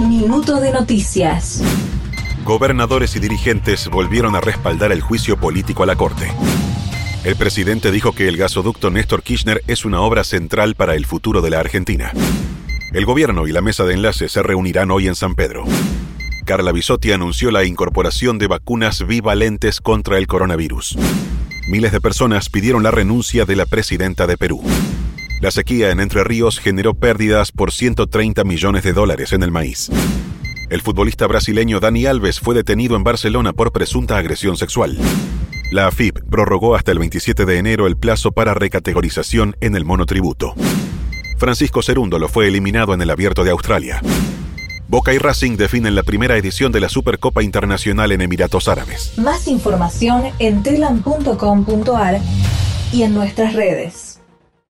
Minuto de noticias. Gobernadores y dirigentes volvieron a respaldar el juicio político a la Corte. El presidente dijo que el gasoducto Néstor Kirchner es una obra central para el futuro de la Argentina. El gobierno y la mesa de enlace se reunirán hoy en San Pedro. Carla Bisotti anunció la incorporación de vacunas bivalentes contra el coronavirus. Miles de personas pidieron la renuncia de la presidenta de Perú. La sequía en Entre Ríos generó pérdidas por 130 millones de dólares en el maíz. El futbolista brasileño Dani Alves fue detenido en Barcelona por presunta agresión sexual. La AFIP prorrogó hasta el 27 de enero el plazo para recategorización en el monotributo. Francisco Cerúndolo fue eliminado en el Abierto de Australia. Boca y Racing definen la primera edición de la Supercopa Internacional en Emiratos Árabes. Más información en telam.com.ar y en nuestras redes.